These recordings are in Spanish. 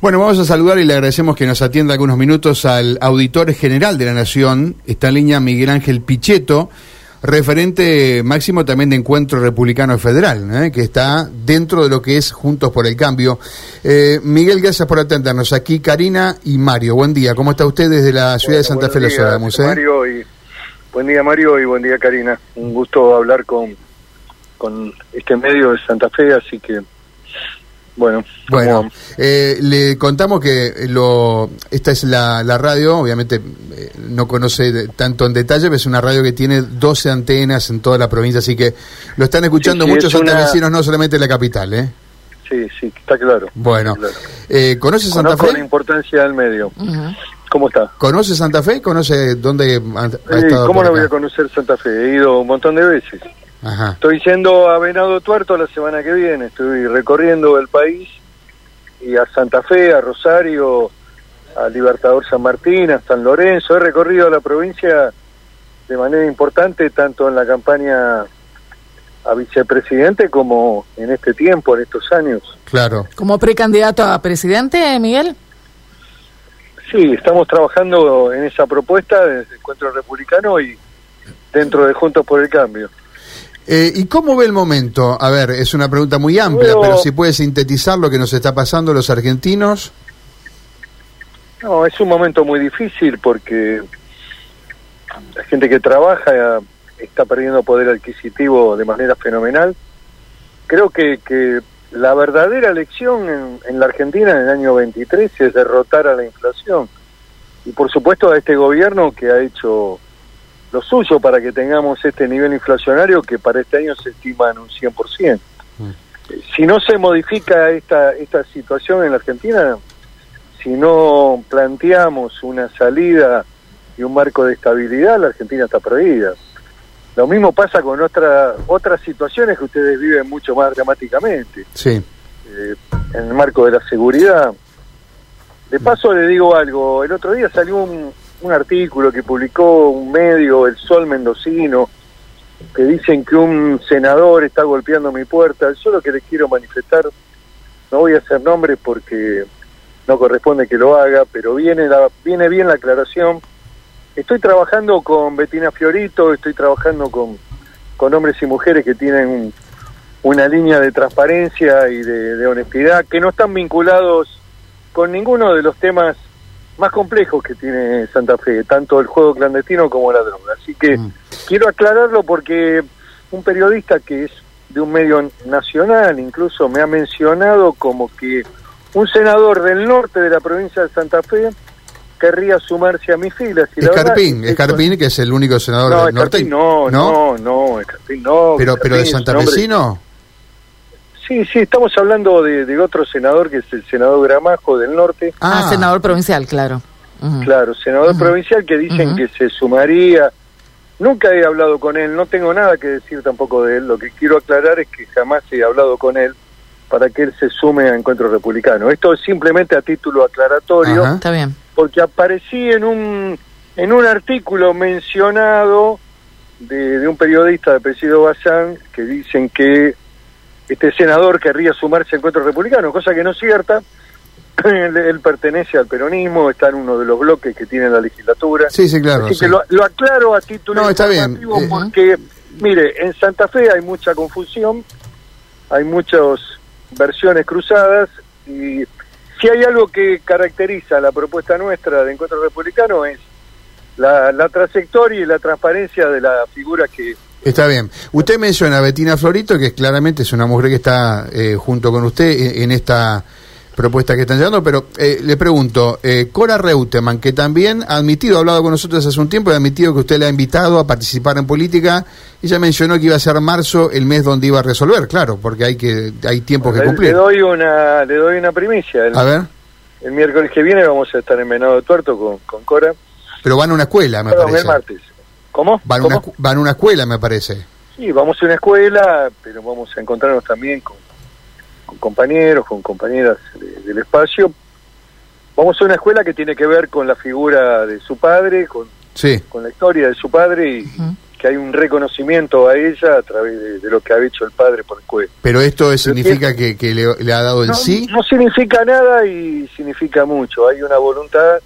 Bueno, vamos a saludar y le agradecemos que nos atienda algunos minutos al auditor general de la Nación, está en línea Miguel Ángel Pichetto, referente máximo también de Encuentro Republicano Federal, ¿eh? que está dentro de lo que es Juntos por el Cambio. Eh, Miguel, gracias por atendernos. Aquí Karina y Mario. Buen día. ¿Cómo está usted desde la ciudad de Santa Fe? Días, ¿eh? Mario y, buen día, Mario, y buen día, Karina. Un gusto hablar con, con este medio de Santa Fe, así que bueno, bueno eh, le contamos que lo esta es la, la radio, obviamente eh, no conoce tanto en detalle, pero es una radio que tiene 12 antenas en toda la provincia, así que lo están escuchando muchos santafesinos, no solamente en la capital, ¿eh? Sí, sí, está claro. Bueno, Eh, ¿conoce Santa Conozco Fe? la importancia del medio. ¿Cómo está? ¿Conoce Santa Fe? ¿Conoce dónde ha, estado? ¿Cómo no voy a conocer Santa Fe? He ido un montón de veces. Ajá. Estoy yendo a Venado Tuerto la semana que viene, estoy recorriendo el país y a Santa Fe, a Rosario, a Libertador San Martín, a San Lorenzo. He recorrido la provincia de manera importante, tanto en la campaña a vicepresidente como en este tiempo, en estos años. Claro. ¿Como precandidato a presidente, Miguel? Sí, estamos trabajando en esa propuesta desde el Encuentro Republicano y dentro de Juntos por el Cambio. Eh, ¿Y cómo ve el momento? A ver, es una pregunta muy amplia, pero si puede sintetizar lo que nos está pasando los argentinos. No, es un momento muy difícil porque la gente que trabaja está perdiendo poder adquisitivo de manera fenomenal. Creo que, que la verdadera lección en, en la Argentina en el año 23 es derrotar a la inflación. Y por supuesto a este gobierno que ha hecho lo suyo para que tengamos este nivel inflacionario que para este año se estima en un 100%. Mm. Eh, Si no se modifica esta, esta situación en la Argentina, si no planteamos una salida y un marco de estabilidad, la Argentina está perdida. Lo mismo pasa con otra, otras situaciones que ustedes viven mucho más dramáticamente, Sí. eh, en el marco de la seguridad. De paso le digo algo, el otro día salió un, un artículo que publicó un medio, El Sol Mendocino, que dicen que un senador está golpeando mi puerta. Yo lo que les quiero manifestar, no voy a hacer nombres porque no corresponde que lo haga, pero viene, la, viene bien la aclaración. Estoy trabajando con Betina Fiorito, estoy trabajando con, con hombres y mujeres que tienen un- una línea de transparencia y de, de honestidad, que no están vinculados con ninguno de los temas más complejos que tiene Santa Fe, tanto el juego clandestino como la droga. Así que Mm. quiero aclararlo porque un periodista que es de un medio nacional incluso me ha mencionado como que un senador del norte de la provincia de Santa Fe querría sumarse a mis filas. Y la Escarpín, que- Escarpín, que es el único senador No, del norte. Escarpín no, no, no, Escarpín no. Pero, pero de Escarpín es un Santa hombre- Fecino. Sí, sí, estamos hablando de, de otro senador que es el senador Gramajo del norte. Ah, senador provincial, claro. Claro, senador provincial que dicen que se sumaría. Nunca he hablado con él, no tengo nada que decir tampoco de él. Lo que quiero aclarar es que jamás he hablado con él para que él se sume a Encuentro Republicano. Esto es simplemente a título aclaratorio. Está bien. porque aparecí en un en un artículo mencionado de, de un periodista de apellido Bazán que dicen que este senador querría sumarse a Encuentro Republicano, cosa que no es cierta. Él, él pertenece al peronismo, está en uno de los bloques que tiene la legislatura. Sí, sí, claro. Así sí. que lo, lo aclaro a título No, está bien. informativo Eh, porque, mire, en Santa Fe hay mucha confusión, hay muchas versiones cruzadas y si hay algo que caracteriza la propuesta nuestra de Encuentro Republicano es la, la trayectoria y la transparencia de la figura que... Está bien. Usted menciona a Betina Florito, que claramente es una mujer que está eh, junto con usted en, en esta propuesta que están llevando, pero eh, le pregunto, eh, Cora Reutemann, que también ha admitido, ha hablado con nosotros hace un tiempo, ha admitido que usted le ha invitado a participar en política, ella mencionó que iba a ser marzo el mes donde iba a resolver, claro, porque hay que hay tiempos que le, cumplir. le doy una le doy una primicia. El, A ver, el miércoles que viene vamos a estar en Venado de Tuerto con, con Cora. pero van a una escuela, me Perdón, parece. el martes. ¿Cómo? Van a, una, ¿Cómo? escu- van a una escuela, me parece. Sí, vamos a una escuela, pero vamos a encontrarnos también con, con compañeros, con compañeras de- del espacio. Vamos a una escuela que tiene que ver con la figura de su padre, con, Sí. con la historia de su padre y, que hay un reconocimiento a ella a través de, lo que ha hecho el padre por el juez. Pero esto significa que, que le, ha dado el sí. No significa nada y significa mucho. Hay una voluntad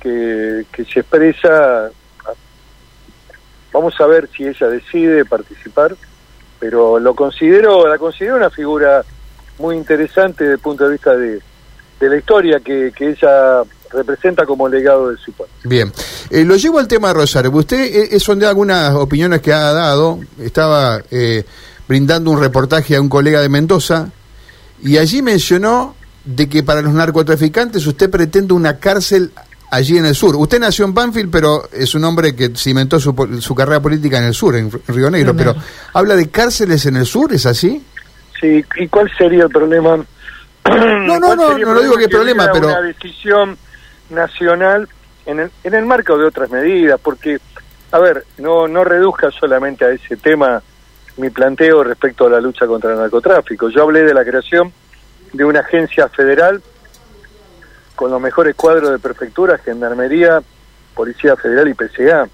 que, que se expresa. Vamos a ver si ella decide participar, pero lo considero, la considero una figura muy interesante desde el punto de vista de, de la historia que, que ella representa como legado del su Bien, eh, lo llevo al tema de Rosario. Usted eh, son de algunas opiniones que ha dado, estaba eh, brindando un reportaje a un colega de Mendoza y allí mencionó de que para los narcotraficantes usted pretende una cárcel allí en el sur. Usted nació en Banfield, pero es un hombre que cimentó su, su carrera política en el sur, en Río Negro, pero habla de cárceles en el sur, ¿es así? Sí, ¿y cuál sería el problema? No, no, no, no, lo digo que, problema, pero... Una decisión nacional en el, en el marco de otras medidas, porque, a ver, no, no reduzca solamente a ese tema mi planteo respecto a la lucha contra el narcotráfico. Yo hablé de la creación de una agencia federal con los mejores cuadros de prefectura, gendarmería, policía federal y PCA.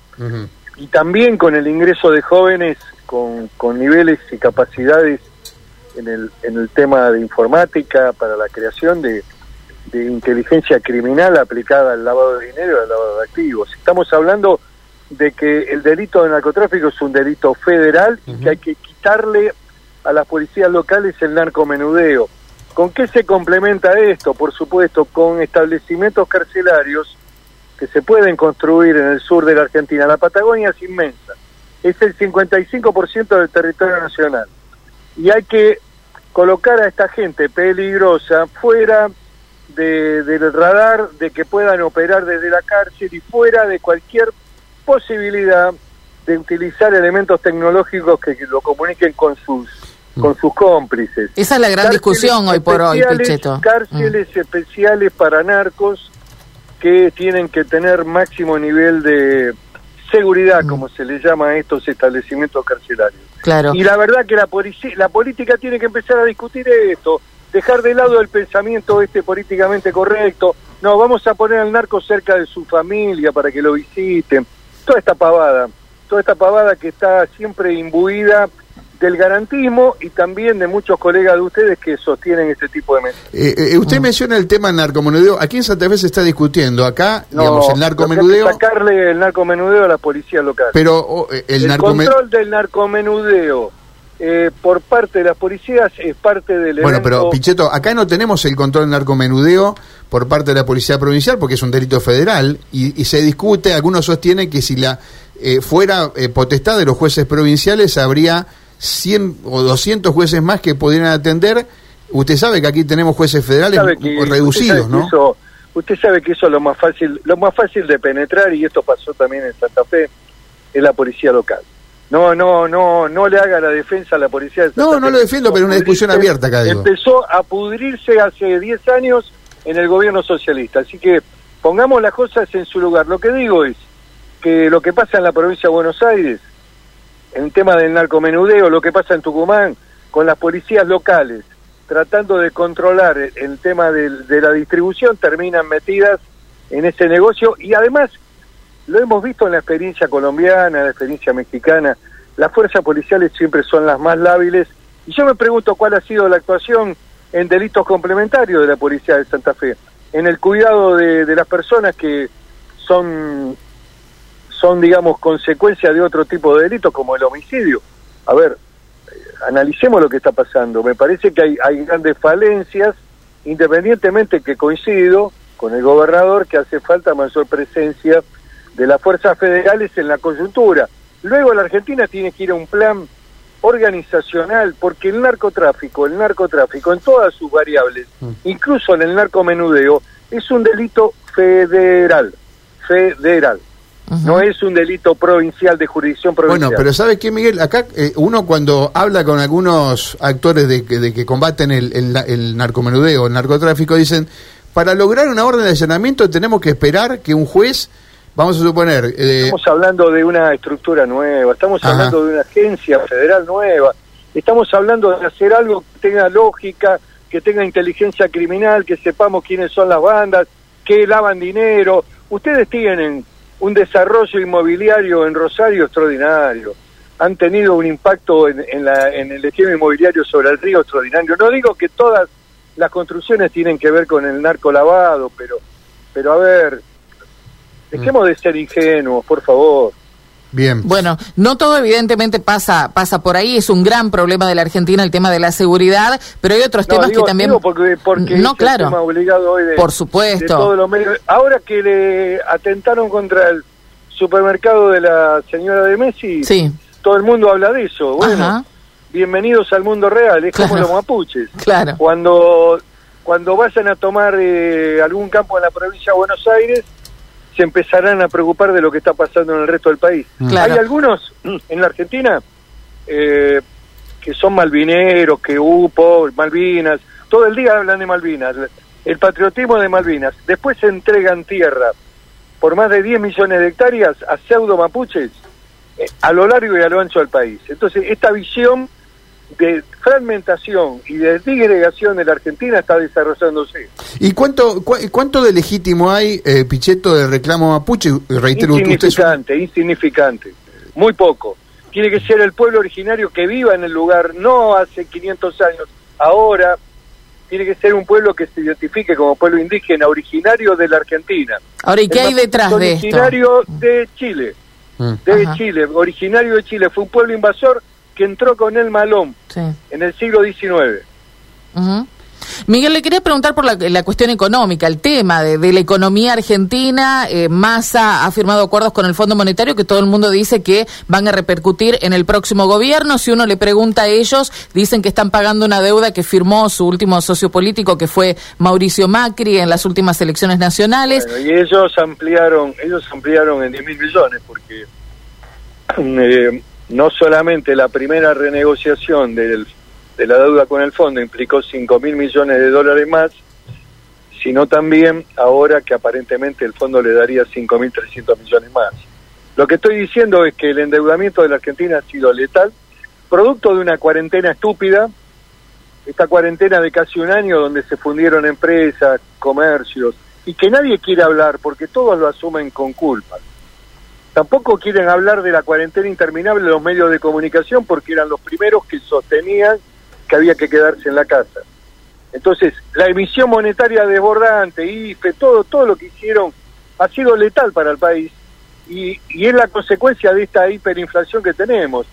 Y también con el ingreso de jóvenes con, con niveles y capacidades en el, en el tema de informática para la creación de, de inteligencia criminal aplicada al lavado de dinero y al lavado de activos. Estamos hablando de que el delito de narcotráfico es un delito federal y que hay que quitarle a las policías locales el narcomenudeo. ¿Con qué se complementa esto? Por supuesto, con establecimientos carcelarios que se pueden construir en el sur de la Argentina. La Patagonia es inmensa, es el 55% del territorio nacional. Y hay que colocar a esta gente peligrosa fuera del radar de que puedan operar desde la cárcel y fuera de cualquier posibilidad de utilizar elementos tecnológicos que, lo comuniquen con sus. Con sus cómplices. Esa es la gran discusión hoy por hoy, Pichetto. Cárceles mm. especiales para narcos que tienen que tener máximo nivel de seguridad, mm. como se le llama a estos establecimientos carcelarios. Claro. Y la verdad que la, la política tiene que empezar a discutir esto dejar de lado el pensamiento este políticamente correcto, no, vamos a poner al narco cerca de su familia para que lo visiten, toda esta pavada, toda esta pavada que está siempre imbuida del garantismo y también de muchos colegas de ustedes que sostienen este tipo de mensajes. Eh, eh, usted menciona el tema narcomenudeo. Aquí en Santa Fe se está discutiendo. Acá, digamos, el narcomenudeo. sacarle el narcomenudeo a la policía local. Pero oh, el, el control del narcomenudeo eh, por parte de las policías es parte del Bueno, pero Pichetto, acá no tenemos el control del narcomenudeo por parte de la policía provincial porque es un delito federal y, se discute, algunos sostienen que si la eh, fuera eh, potestad de los jueces provinciales habría 100 o 200 jueces más que pudieran atender. Usted sabe que aquí tenemos jueces federales reducidos, ¿no? usted sabe que eso es lo más fácil, lo más fácil de penetrar y esto pasó también en Santa Fe, es la policía local. No, no, no, no le haga la defensa a la policía de No, no lo defiendo, pero es una discusión abierta acá. Empezó a pudrirse hace 10 años en el gobierno socialista, así que pongamos las cosas en su lugar. Lo que digo es que lo que pasa en la provincia de Buenos Aires, en tema del narcomenudeo, lo que pasa en Tucumán, con las policías locales, tratando de controlar el tema de la distribución, terminan metidas en ese negocio y además lo hemos visto en la experiencia colombiana, en la experiencia mexicana. Las fuerzas policiales siempre son las más lábiles. Y yo me pregunto cuál ha sido la actuación en delitos complementarios de la policía de Santa Fe, en el cuidado de, las personas que son, son, digamos, consecuencia de otro tipo de delitos como el homicidio. A ver, eh, analicemos lo que está pasando. Me parece que hay, hay grandes falencias, independientemente que coincido con el gobernador que hace falta mayor presencia de las fuerzas federales en la coyuntura. Luego la Argentina tiene que ir a un plan organizacional, porque el narcotráfico, el narcotráfico en todas sus variables, mm. incluso en el narcomenudeo, es un delito federal, federal. No es un delito provincial de jurisdicción provincial. Bueno, pero ¿sabe qué, Miguel? Acá eh, uno cuando habla con algunos actores de, de que combaten el, el, el narcomenudeo, el narcotráfico, dicen, para lograr una orden de allanamiento tenemos que esperar que un juez Vamos a suponer... Eh, estamos hablando de una estructura nueva, estamos hablando de una agencia federal nueva, estamos hablando de hacer algo que tenga lógica, que tenga inteligencia criminal, que sepamos quiénes son las bandas, que lavan dinero. Ustedes tienen un desarrollo inmobiliario en Rosario extraordinario. Han tenido un impacto en, la, en el esquema inmobiliario sobre el río extraordinario. No digo que todas las construcciones tienen que ver con el narco lavado, pero, pero a ver, dejemos de ser ingenuos, por favor. Bien. Bueno, no todo evidentemente pasa pasa por ahí, es un gran problema de la Argentina el tema de la seguridad, pero hay otros temas que también porque, porque no, claro. obligado hoy de, por supuesto. Ahora que le atentaron contra el supermercado de la señora de Messi, sí. todo el mundo habla de eso. Bueno, bienvenidos al mundo real, es como los mapuches. Claro. Cuando cuando vayan a tomar eh, algún campo en la provincia de Buenos Aires, se empezarán a preocupar de lo que está pasando en el resto del país. Mm. Hay algunos en la Argentina eh, que son malvineros, que hubo Malvinas, todo el día hablan de Malvinas, el patriotismo de Malvinas. Después se entregan tierra por más de 10 millones de hectáreas a pseudo mapuches eh, a lo largo y a lo ancho del país. Entonces, esta visión de fragmentación y de digregación de la Argentina está desarrollándose. ¿Y cuánto cuánto de legítimo hay, eh, Pichetto, del reclamo mapuche? Reitero, insignificante, insignificante, muy poco. Tiene que ser el pueblo originario que viva en el lugar, no hace 500 años, ahora tiene que ser un pueblo que se identifique como pueblo indígena originario de la Argentina. Ahora, ¿y qué hay detrás de esto? Originario de Chile, mm. de Chile, originario de Chile, fue un pueblo invasor que entró con el malón en el siglo XIX. Miguel, le quería preguntar por la, cuestión económica, el tema de, la economía argentina. Eh, Massa ha firmado acuerdos con el Fondo Monetario que todo el mundo dice que van a repercutir en el próximo gobierno. Si uno le pregunta a ellos, dicen que están pagando una deuda que firmó su último socio político, que fue Mauricio Macri, en las últimas elecciones nacionales. y ellos ampliaron, ellos ampliaron en 10 mil millones, porque eh, no solamente la primera renegociación de la deuda con el fondo implicó 5 mil millones de dólares más, sino también ahora que aparentemente el fondo le daría 5 mil 300 millones más. Lo que estoy diciendo es que el endeudamiento de la Argentina ha sido letal, producto de una cuarentena estúpida, esta cuarentena de casi un año donde se fundieron empresas, comercios, y que nadie quiere hablar porque todos lo asumen con culpa. Tampoco quieren hablar de la cuarentena interminable de los medios de comunicación porque eran los primeros que sostenían que había que quedarse en la casa. Entonces, la emisión monetaria desbordante, IFE, todo, todo lo que hicieron ha sido letal para el país y, es la consecuencia de esta hiperinflación que tenemos,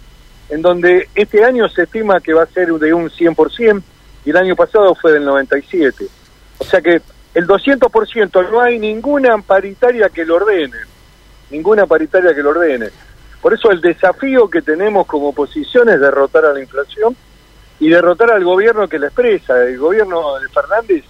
en donde este año se estima que va a ser de un 100% y el año pasado fue del 97%. O sea que el 200% no hay ninguna paritaria que lo ordene ninguna paritaria que lo ordene. Por eso el desafío que tenemos como oposición es derrotar a la inflación y derrotar al gobierno que la expresa. El gobierno de Fernández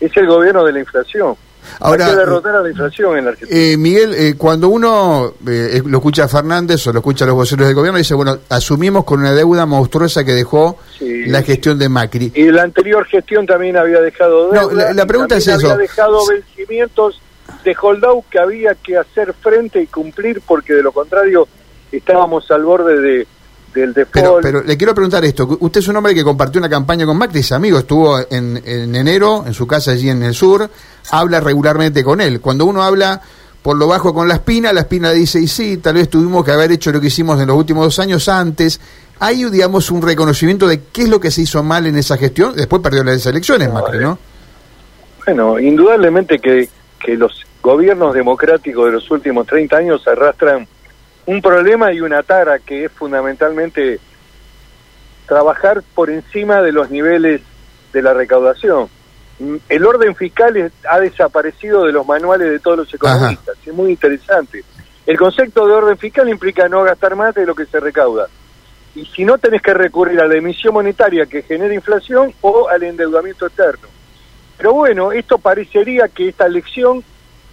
es el gobierno de la inflación. Ahora, Hay que derrotar a la inflación en la Argentina. Eh, Miguel, eh, cuando uno eh, lo escucha a Fernández o lo escucha a los voceros del gobierno, dice, bueno, asumimos con una deuda monstruosa que dejó la gestión de Macri. Y la anterior gestión también había dejado deuda. No, la, pregunta es eso. Había dejado vencimientos de holdout que había que hacer frente y cumplir porque de lo contrario estábamos al borde de, del default. Pero, le quiero preguntar esto, usted es un hombre que compartió una campaña con Macri, es amigo, estuvo en, en enero en su casa allí en el sur, habla regularmente con él. Cuando uno habla por lo bajo con la espina, la espina dice, y sí, tal vez tuvimos que haber hecho lo que hicimos en los últimos dos años antes. Hay, digamos, un reconocimiento de qué es lo que se hizo mal en esa gestión. Después perdió las elecciones, Macri, ¿no? Bueno, indudablemente que, que los gobiernos democráticos de los últimos 30 años arrastran un problema y una tara que es fundamentalmente trabajar por encima de los niveles de la recaudación. El orden fiscal ha desaparecido de los manuales de todos los economistas, es muy interesante. El concepto de orden fiscal implica no gastar más de lo que se recauda. Y si no, tenés que recurrir a la emisión monetaria que genera inflación o al endeudamiento externo. Pero bueno, esto parecería que esta lección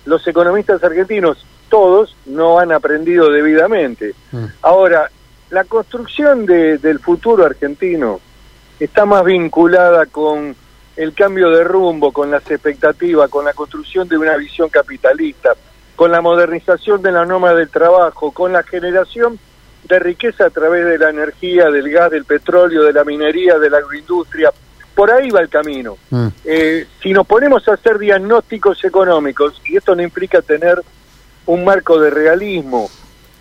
los economistas argentinos, todos, no han aprendido debidamente. Mm. Ahora, la construcción de, del futuro argentino está más vinculada con el cambio de rumbo, con las expectativas, con la construcción de una visión capitalista, con la modernización de la norma del trabajo, con la generación de riqueza a través de la energía, del gas, del petróleo, de la minería, de la agroindustria, por ahí va el camino. Mm. Eh, si nos ponemos a hacer diagnósticos económicos, y esto no implica tener un marco de realismo,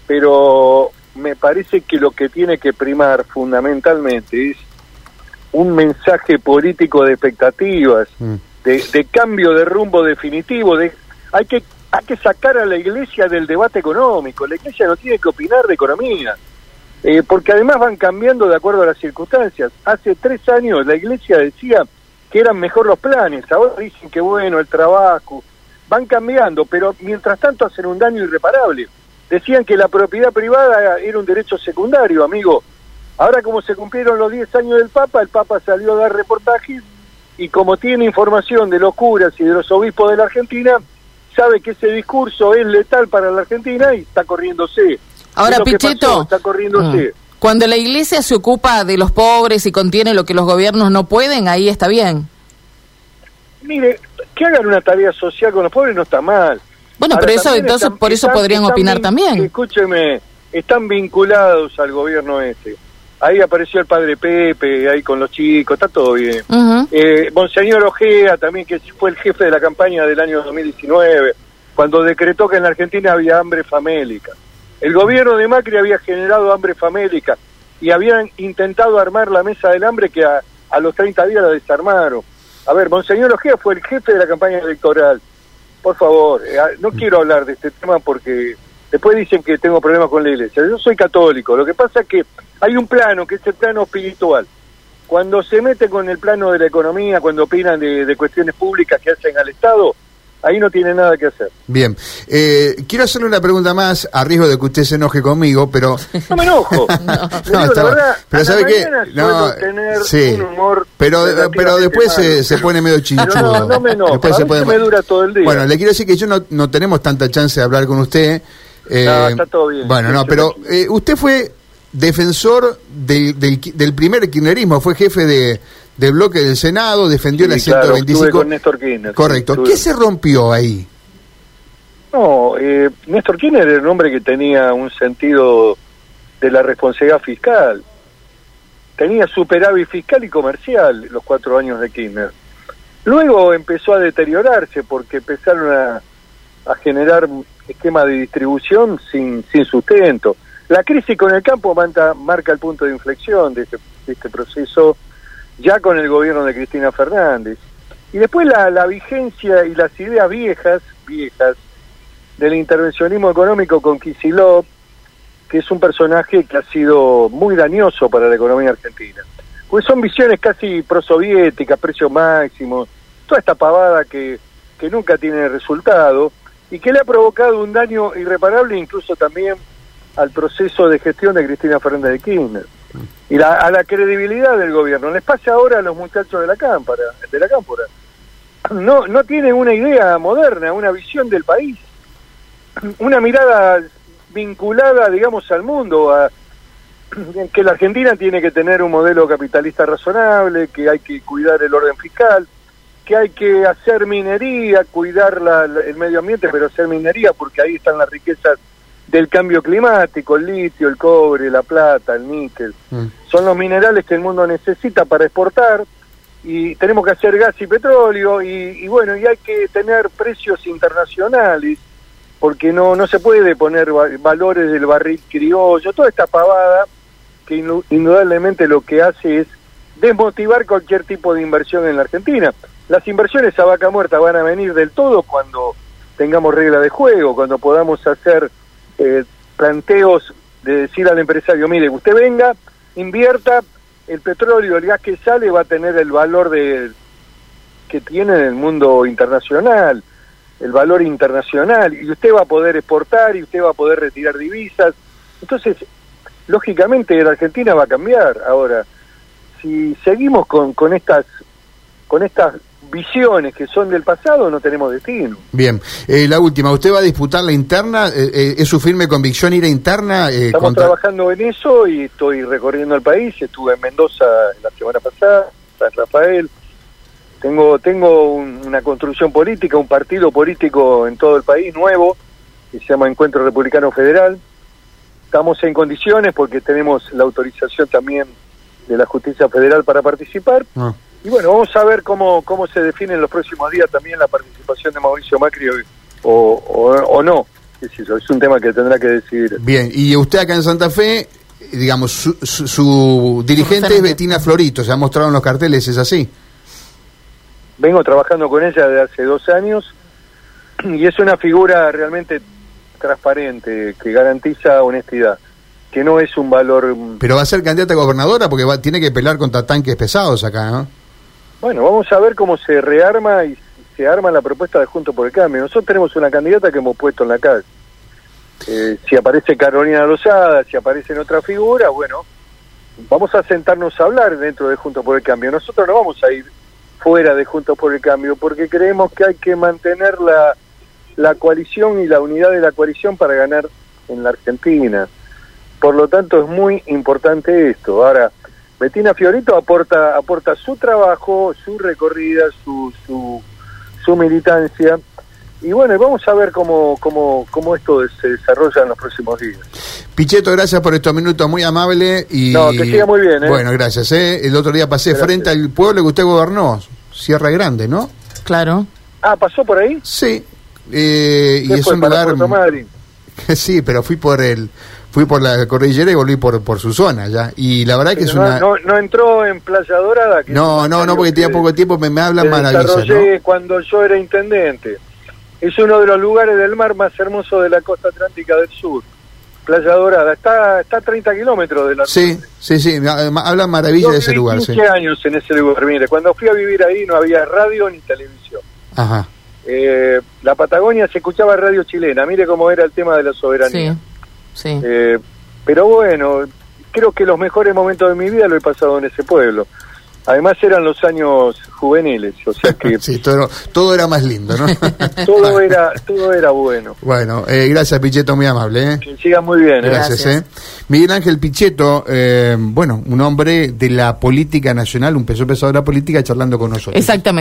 pero me parece que lo que tiene que primar fundamentalmente es un mensaje político de expectativas, Mm. de, de cambio de rumbo definitivo. De, hay que hay que sacar a la iglesia del debate económico. La iglesia no tiene que opinar de economía, eh, porque además van cambiando de acuerdo a las circunstancias. Hace tres años la iglesia decía que eran mejor los planes, ahora dicen que bueno, el trabajo, van cambiando, pero mientras tanto hacen un daño irreparable. Decían que la propiedad privada era un derecho secundario, amigo. Ahora como se cumplieron los 10 años del Papa, el Papa salió a dar reportajes y como tiene información de los curas y de los obispos de la Argentina, sabe que ese discurso es letal para la Argentina y está corriéndose. Ahora, Pichetto, está corriéndose. mm, cuando la iglesia se ocupa de los pobres y contiene lo que los gobiernos no pueden, ahí está bien. Mire, que hagan una tarea social con los pobres no está mal. Bueno, Ahora, pero eso entonces están- por eso están- podrían están opinar también. Escúcheme, están vinculados al gobierno este. Ahí apareció el padre Pepe, ahí con los chicos, está todo bien. Ujú. Eh, Monseñor Ojea, también que fue el jefe de la campaña del año 2019, cuando decretó que en la Argentina había hambre famélica. El gobierno de Macri había generado hambre famélica y habían intentado armar la mesa del hambre que a, los 30 días la desarmaron. A ver, Monseñor Ojea fue el jefe de la campaña electoral. Por favor, eh, no quiero hablar de este tema porque después dicen que tengo problemas con la iglesia. Yo soy católico. Lo que pasa es que hay un plano, que es el plano espiritual. Cuando se mete con el plano de la economía, cuando opinan de cuestiones públicas que hacen al Estado, ahí no tiene nada que hacer. Bien, eh, quiero hacerle una pregunta más, a riesgo de que usted se enoje conmigo, pero... No me enojo. Digo No, está la bien. verdad, pero ¿sabe qué? mañana No, tener sí. un humor Pero, pero relativamente después se, se pone medio chinchudo. Pero no, no me enojo, Después a se pone me dura todo el día. Bueno, le quiero decir que yo no, no tenemos tanta chance de hablar con usted. eh, No, está todo bien. Bueno, no, pero eh, usted fue defensor del, del, del primer kirchnerismo, fue jefe de, del bloque del Senado, defendió la Sí, claro, 125. estuve con Néstor Kirchner. Correcto. ¿Qué se rompió ahí? No, eh, Néstor Kirchner era un hombre que tenía un sentido de la responsabilidad fiscal. Tenía superávit fiscal y comercial los cuatro años de Kirchner. Luego empezó a deteriorarse porque empezaron a, a generar esquemas de distribución sin, sin sustento. La crisis con el campo marca, marca el punto de inflexión de este, de este proceso ya con el gobierno de Cristina Fernández. Y después la, vigencia y las ideas viejas, viejas, del intervencionismo económico con Kicillof, que es un personaje que ha sido muy dañoso para la economía argentina. Pues son visiones casi prosoviéticas, precios máximos, toda esta pavada que, que nunca tiene resultado y que le ha provocado un daño irreparable incluso también al proceso de gestión de Cristina Fernández de Kirchner y la- a la credibilidad del gobierno. Les pasa ahora a los muchachos de la cámpora, de la cámpora. No, no tienen una idea moderna, una visión del país, una mirada vinculada, digamos, al mundo, a que la Argentina tiene que tener un modelo capitalista razonable, que hay que cuidar el orden fiscal, que hay que hacer minería, cuidar la- el medio ambiente, pero hacer minería porque ahí están las riquezas del cambio climático, el litio, el cobre, la plata, el níquel. Mm. Son los minerales que el mundo necesita para exportar y tenemos que hacer gas y petróleo y, y bueno, y hay que tener precios internacionales porque no no se puede poner va- valores del barril criollo, toda esta pavada que indudablemente lo que hace es desmotivar cualquier tipo de inversión en la Argentina. Las inversiones a vaca muerta van a venir del todo cuando tengamos regla de juego, cuando podamos hacer eh, planteos de decir al empresario, mire, usted venga, invierta, el petróleo, el gas que sale va a tener el valor de que tiene en el mundo internacional, el valor internacional, y usted va a poder exportar y usted va a poder retirar divisas. Entonces, lógicamente la Argentina va a cambiar. Ahora, si seguimos con, con estas con estas visiones que son del pasado, no tenemos destino. Bien, eh, la última, ¿usted va a disputar la interna? Eh, eh, ¿Es su firme convicción ir a interna? eh, Estamos contra- trabajando en eso y estoy recorriendo el país. Estuve en Mendoza la semana pasada, San Rafael. Tengo tengo un- una construcción política, un partido político en todo el país nuevo que se llama Encuentro Republicano Federal. Estamos en condiciones porque tenemos la autorización también de la Justicia Federal para participar. Ah. Y bueno, vamos a ver cómo, cómo se define en los próximos días también la participación de Mauricio Macri o, o, o no. es un tema que tendrá que decidir. Bien, y usted acá en Santa Fe, digamos, su, su- su dirigente es. Betina Florito, se ha mostrado en los carteles, ¿es así? Vengo trabajando con ella desde hace dos años y es una figura realmente transparente, que garantiza honestidad, que no es un valor... mm, Pero va a ser candidata a gobernadora porque va, tiene que pelear contra tanques pesados acá, ¿no? Bueno, vamos a ver cómo se rearma y se arma la propuesta de Junto por el Cambio. Nosotros tenemos una candidata que hemos puesto en la calle. Eh, si aparece Carolina Lozada, si aparecen otra figura, bueno, vamos a sentarnos a hablar dentro de Juntos por el Cambio. Nosotros no vamos a ir fuera de Juntos por el Cambio porque creemos que hay que mantener la, la coalición y la unidad de la coalición para ganar en la Argentina. Por lo tanto, es muy importante esto. Ahora, Betina Fiorito aporta aporta su trabajo, su recorrida, su, su, su militancia. Y bueno, vamos a ver cómo, cómo, cómo esto se desarrolla en los próximos días. Pichetto, gracias por estos minutos, muy amable. Y, No, que siga muy bien, ¿eh? Bueno, gracias. ¿eh? El otro día pasé Gracias. frente al pueblo que usted gobernó, Sierra Grande, ¿no? Claro. Ah, ¿pasó por ahí? Sí. Eh, y ¿Qué es fue, un lugar... Sí, pero fui por el... Fui por la cordillera y volví por, por su zona ya. Y la verdad que es Pero no, una... no, no entró en Playa Dorada. que No, no, no, porque tenía poco tiempo, me, me hablan maravillas, ¿no? cuando yo era intendente. Es uno de los lugares del mar más hermosos de la costa atlántica del sur. Playa Dorada. Está, está a 30 kilómetros de la Sí, sí, sí, hablan Yo maravillas de ese viví lugar, sí. 15 años en ese lugar. Mire, cuando fui a vivir ahí no había radio ni televisión. Ajá. Eh, la Patagonia se escuchaba radio chilena. Mire cómo era el tema de la soberanía. Sí. Eh, pero bueno, creo que los mejores momentos de mi vida lo he pasado en ese pueblo. Además eran los años juveniles, o sea que Sí, todo, todo era más lindo, ¿no? todo era todo era bueno. Bueno, eh, gracias Pichetto, muy amable. ¿eh? Que sigan muy bien. ¿eh? Gracias. Gracias. ¿eh? Miguel Ángel Pichetto, eh, bueno, un hombre de la política nacional, un peso pesado de la política, charlando con nosotros. Exactamente.